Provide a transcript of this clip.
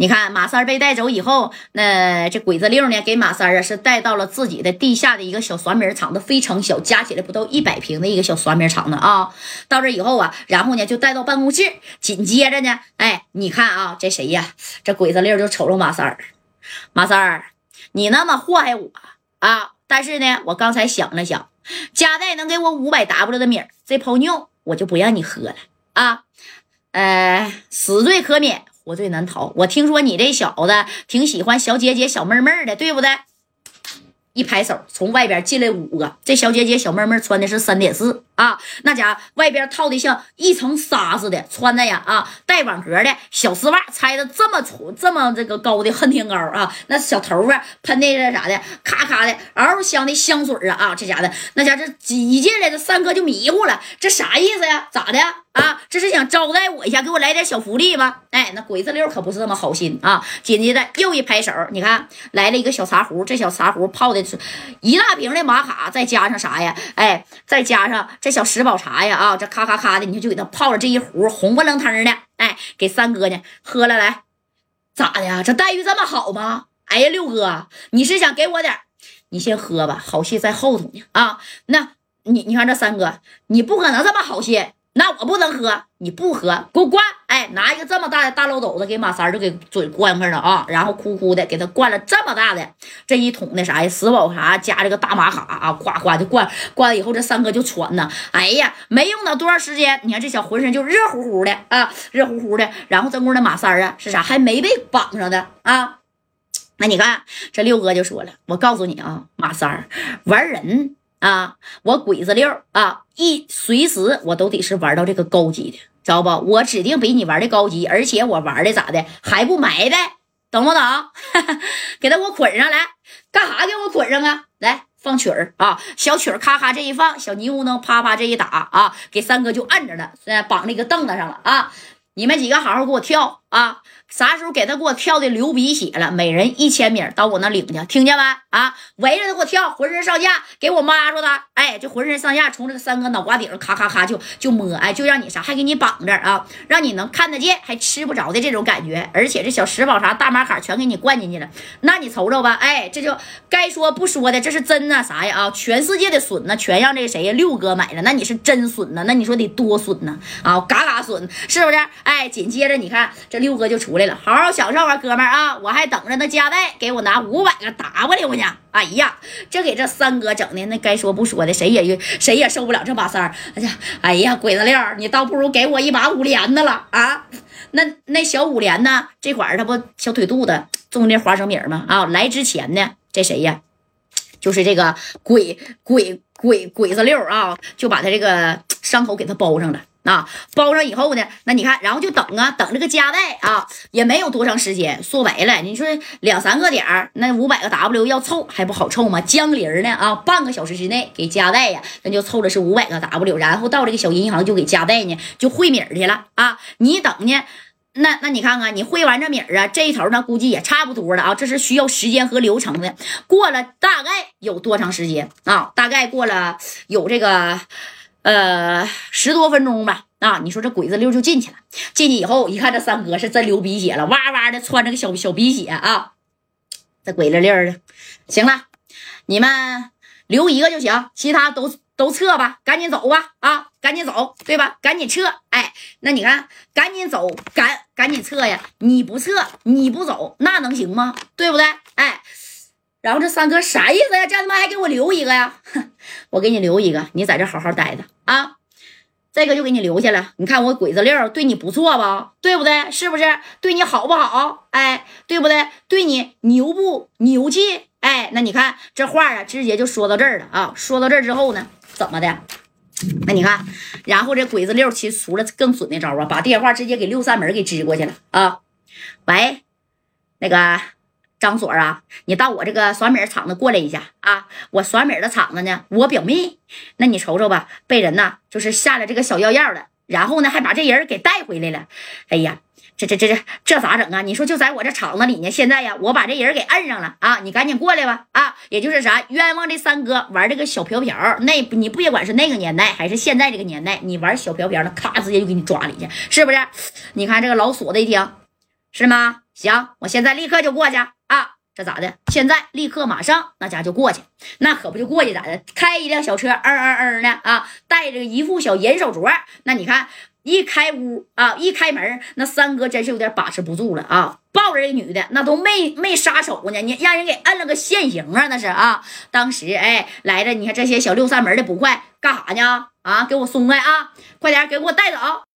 你看马三被带走以后，那这鬼子六呢，给马三啊是带到了自己的地下的一个小酸米厂子，非常小，加起来不到一百平的一个小酸米厂子啊。到这以后啊，然后呢就带到办公室，紧接着呢，哎，你看啊，这谁呀？这鬼子六就瞅着马三，马三儿，你那么祸害我啊！但是呢，我刚才想了想，加代能给我五百 W 的米，这泡妞我就不让你喝了啊。呃，死罪可免，活罪难逃。我听说你这小子挺喜欢小姐姐、小妹妹的，对不对？一拍手，从外边进来五个。这小姐姐、小妹妹穿的是三点四啊，那家外边套的像一层纱似的，穿的呀啊，带网格的小丝袜，拆的这么粗、这么这个高的恨天高啊，那小头发喷的这啥的，咔咔的，嗷香的香水啊啊，这家的那家这挤进来，这三哥就迷糊了，这啥意思呀？咋的？啊，这是想招待我一下，给我来点小福利吗？哎，那鬼子六可不是这么好心啊！紧接着又一拍手，你看来了一个小茶壶，这小茶壶泡的是一大瓶的玛卡，再加上啥呀？哎，再加上这小十宝茶呀！啊，这咔咔咔的，你就给他泡了这一壶红不楞腾的，哎，给三哥呢喝了来，咋的呀？这待遇这么好吗？哎呀，六哥，你是想给我点？你先喝吧，好戏在后头呢啊！那你你看这三哥，你不可能这么好心。那我不能喝，你不喝，给我灌！哎，拿一个这么大的大漏斗子给马三就给嘴灌上了啊，然后哭哭的给他灌了这么大的这一桶的啥呀？石宝茶加这个大玛卡啊，夸夸就灌灌了以后，这三哥就喘呐。哎呀，没用到多长时间，你看这小浑身就热乎乎的啊，热乎乎的。然后这屋的马三啊是啥？还没被绑上的啊。那你看这六哥就说了，我告诉你啊，马三玩人。啊，我鬼子六啊，一随时我都得是玩到这个高级的，知道不？我指定比你玩的高级，而且我玩的咋的还不埋汰，懂不懂？给他给我捆上来，干啥？给我捆上啊！来放曲儿啊，小曲儿咔咔这一放，小泥乌能啪啪这一打啊，给三哥就摁着了，现在绑那个凳子上了啊！你们几个好好给我跳啊！啥时候给他给我跳的流鼻血了？每人一千米到我那领去，听见没？啊，围着他给我跳，浑身上下给我抹住他，哎，就浑身上下从这个三哥脑瓜顶上咔咔咔就就摸，哎，就让你啥，还给你绑着啊，让你能看得见还吃不着的这种感觉。而且这小食宝啥大马卡全给你灌进去了，那你瞅瞅吧，哎，这就该说不说的，这是真呐啥呀啊？全世界的笋呢，全让这个谁呀六哥买了，那你是真笋呢？那你说得多笋呢？啊，嘎嘎笋是不是？哎，紧接着你看这六哥就出来。了，好好享受啊，哥们儿啊！我还等着那加代给我拿五百个 W 呢。哎呀，这给这三哥整的那该说不说的，谁也谁也受不了这把三儿。哎呀，哎呀，鬼子六，你倒不如给我一把五连的了啊！那那小五连呢？这会儿他不小腿肚子种那花生米吗？啊，来之前呢，这谁呀？就是这个鬼鬼鬼鬼子六啊，就把他这个伤口给他包上了。啊，包上以后呢，那你看，然后就等啊，等这个加代啊，也没有多长时间。说白了，你说两三个点儿，那五百个 W 要凑还不好凑吗？江铃呢啊，半个小时之内给加代呀，那就凑了是五百个 W，然后到这个小银行就给加代呢，就汇米去了啊。你等呢，那那你看看，你汇完这米啊，这一头呢估计也差不多了啊。这是需要时间和流程的，过了大概有多长时间啊？大概过了有这个。呃，十多分钟吧。啊，你说这鬼子溜就进去了。进去以后一看，这三哥是真流鼻血了，哇哇的穿着个小小鼻血啊。这鬼子溜的，行了，你们留一个就行，其他都都撤吧，赶紧走吧。啊，赶紧走，对吧？赶紧撤。哎，那你看，赶紧走，赶赶紧撤呀！你不撤，你不走，那能行吗？对不对？哎。然后这三哥啥意思呀？这他妈还给我留一个呀？哼，我给你留一个，你在这好好待着啊。这个就给你留下了。你看我鬼子六对你不错吧？对不对？是不是对你好不好？哎，对不对？对你牛不牛气？哎，那你看这话啊，直接就说到这儿了啊。说到这儿之后呢，怎么的？那你看，然后这鬼子六其实出了更损的招啊，把电话直接给六扇门给支过去了啊。喂，那个。张所啊，你到我这个酸米厂子过来一下啊！我酸米的厂子呢，我表妹，那你瞅瞅吧，被人呢就是下了这个小药药了，然后呢还把这人给带回来了。哎呀，这这这这这咋整啊？你说就在我这厂子里呢，现在呀，我把这人给摁上了啊！你赶紧过来吧啊！也就是啥，冤枉这三哥玩这个小瓢瓢，那你不也管是那个年代还是现在这个年代，你玩小瓢瓢，那咔直接就给你抓里去，是不是？你看这个老锁子一听，是吗？行，我现在立刻就过去啊！这咋的？现在立刻马上，那家就过去，那可不就过去咋的？开一辆小车，嗯嗯嗯的啊，带着一副小银手镯，那你看。一开屋啊，一开门，那三哥真是有点把持不住了啊！抱着这女的，那都没没撒手呢，你让人给摁了个现行啊！那是啊，当时哎来着，你看这些小六扇门的不快，干啥呢？啊，给我松开啊！快点给我带走！